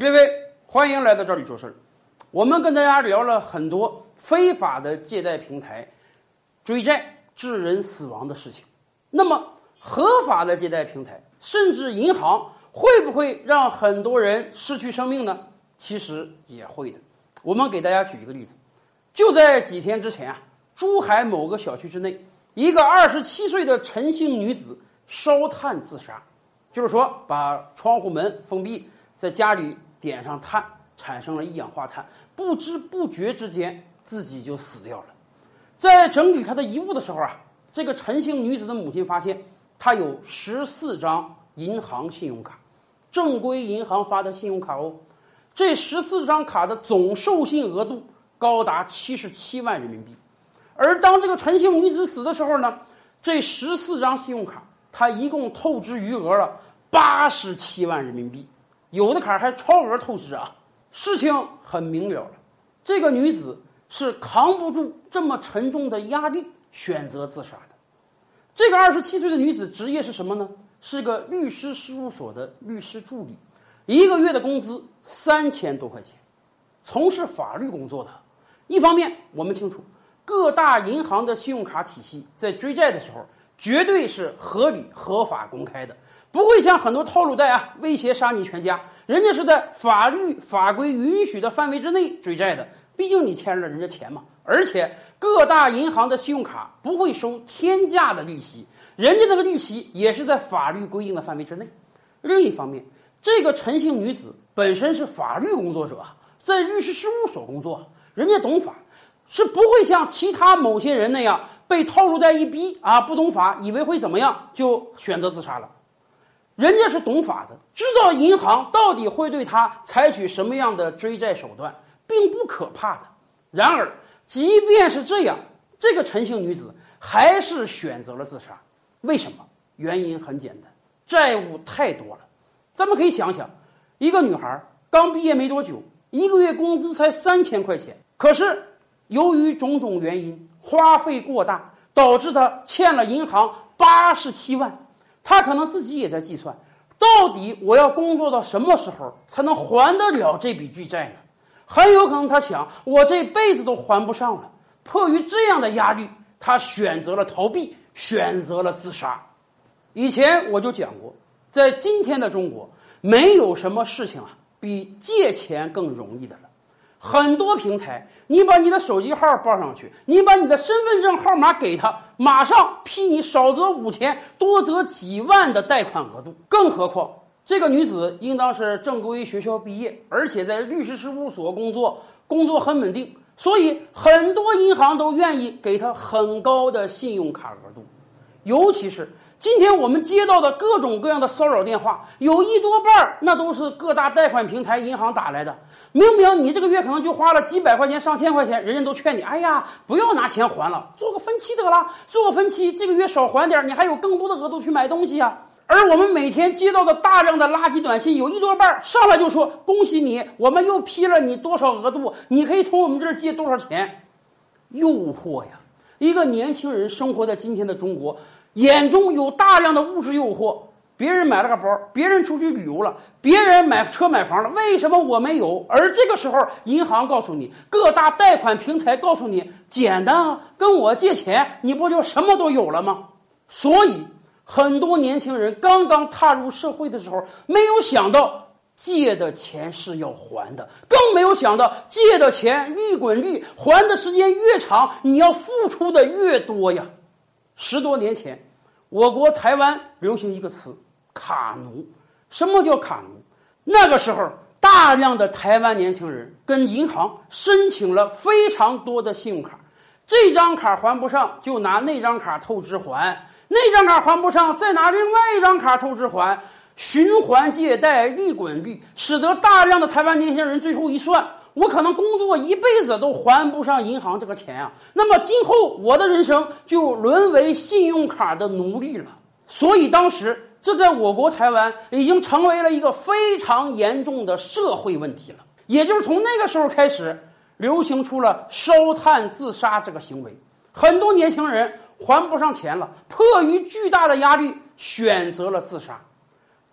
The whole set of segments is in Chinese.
各位，欢迎来到这里说事儿。我们跟大家聊了很多非法的借贷平台追债致人死亡的事情。那么，合法的借贷平台甚至银行会不会让很多人失去生命呢？其实也会的。我们给大家举一个例子，就在几天之前啊，珠海某个小区之内，一个二十七岁的陈姓女子烧炭自杀，就是说把窗户门封闭，在家里。点上碳，产生了一氧化碳，不知不觉之间自己就死掉了。在整理他的遗物的时候啊，这个陈姓女子的母亲发现，她有十四张银行信用卡，正规银行发的信用卡哦。这十四张卡的总授信额度高达七十七万人民币。而当这个陈姓女子死的时候呢，这十四张信用卡，她一共透支余额了八十七万人民币。有的卡还超额透支啊！事情很明了了，这个女子是扛不住这么沉重的压力，选择自杀的。这个二十七岁的女子职业是什么呢？是个律师事务所的律师助理，一个月的工资三千多块钱，从事法律工作的。一方面，我们清楚各大银行的信用卡体系在追债的时候，绝对是合理、合法、公开的。不会像很多套路贷啊，威胁杀你全家。人家是在法律法规允许的范围之内追债的，毕竟你欠了人家钱嘛。而且各大银行的信用卡不会收天价的利息，人家那个利息也是在法律规定的范围之内。另一方面，这个陈姓女子本身是法律工作者，在律师事务所工作，人家懂法，是不会像其他某些人那样被套路贷一逼啊，不懂法，以为会怎么样就选择自杀了。人家是懂法的，知道银行到底会对他采取什么样的追债手段，并不可怕的。然而，即便是这样，这个陈姓女子还是选择了自杀。为什么？原因很简单，债务太多了。咱们可以想想，一个女孩刚毕业没多久，一个月工资才三千块钱，可是由于种种原因，花费过大，导致他欠了银行八十七万。他可能自己也在计算，到底我要工作到什么时候才能还得了这笔巨债呢？很有可能他想，我这辈子都还不上了。迫于这样的压力，他选择了逃避，选择了自杀。以前我就讲过，在今天的中国，没有什么事情啊比借钱更容易的了。很多平台，你把你的手机号报上去，你把你的身份证号码给他，马上批你少则五千，多则几万的贷款额度。更何况，这个女子应当是正规学校毕业，而且在律师事务所工作，工作很稳定，所以很多银行都愿意给她很高的信用卡额度，尤其是。今天我们接到的各种各样的骚扰电话，有一多半儿那都是各大贷款平台、银行打来的。明明你这个月可能就花了几百块钱、上千块钱，人家都劝你：“哎呀，不要拿钱还了，做个分期得了，做个分期，这个月少还点，你还有更多的额度去买东西啊。”而我们每天接到的大量的垃圾短信，有一多半儿上来就说：“恭喜你，我们又批了你多少额度，你可以从我们这儿借多少钱。”诱惑呀！一个年轻人生活在今天的中国。眼中有大量的物质诱惑，别人买了个包，别人出去旅游了，别人买车买房了，为什么我没有？而这个时候，银行告诉你，各大贷款平台告诉你，简单啊，跟我借钱，你不就什么都有了吗？所以，很多年轻人刚刚踏入社会的时候，没有想到借的钱是要还的，更没有想到借的钱利滚利，还的时间越长，你要付出的越多呀。十多年前，我国台湾流行一个词“卡奴”。什么叫卡奴？那个时候，大量的台湾年轻人跟银行申请了非常多的信用卡，这张卡还不上就拿那张卡透支还，那张卡还不上再拿另外一张卡透支还，循环借贷，利滚利，使得大量的台湾年轻人最后一算。我可能工作一辈子都还不上银行这个钱啊！那么今后我的人生就沦为信用卡的奴隶了。所以当时这在我国台湾已经成为了一个非常严重的社会问题了。也就是从那个时候开始，流行出了烧炭自杀这个行为。很多年轻人还不上钱了，迫于巨大的压力选择了自杀。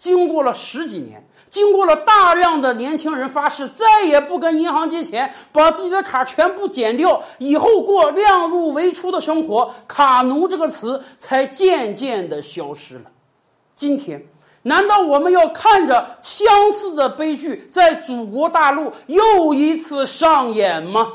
经过了十几年，经过了大量的年轻人发誓再也不跟银行借钱，把自己的卡全部剪掉，以后过量入为出的生活，卡奴这个词才渐渐的消失了。今天，难道我们要看着相似的悲剧在祖国大陆又一次上演吗？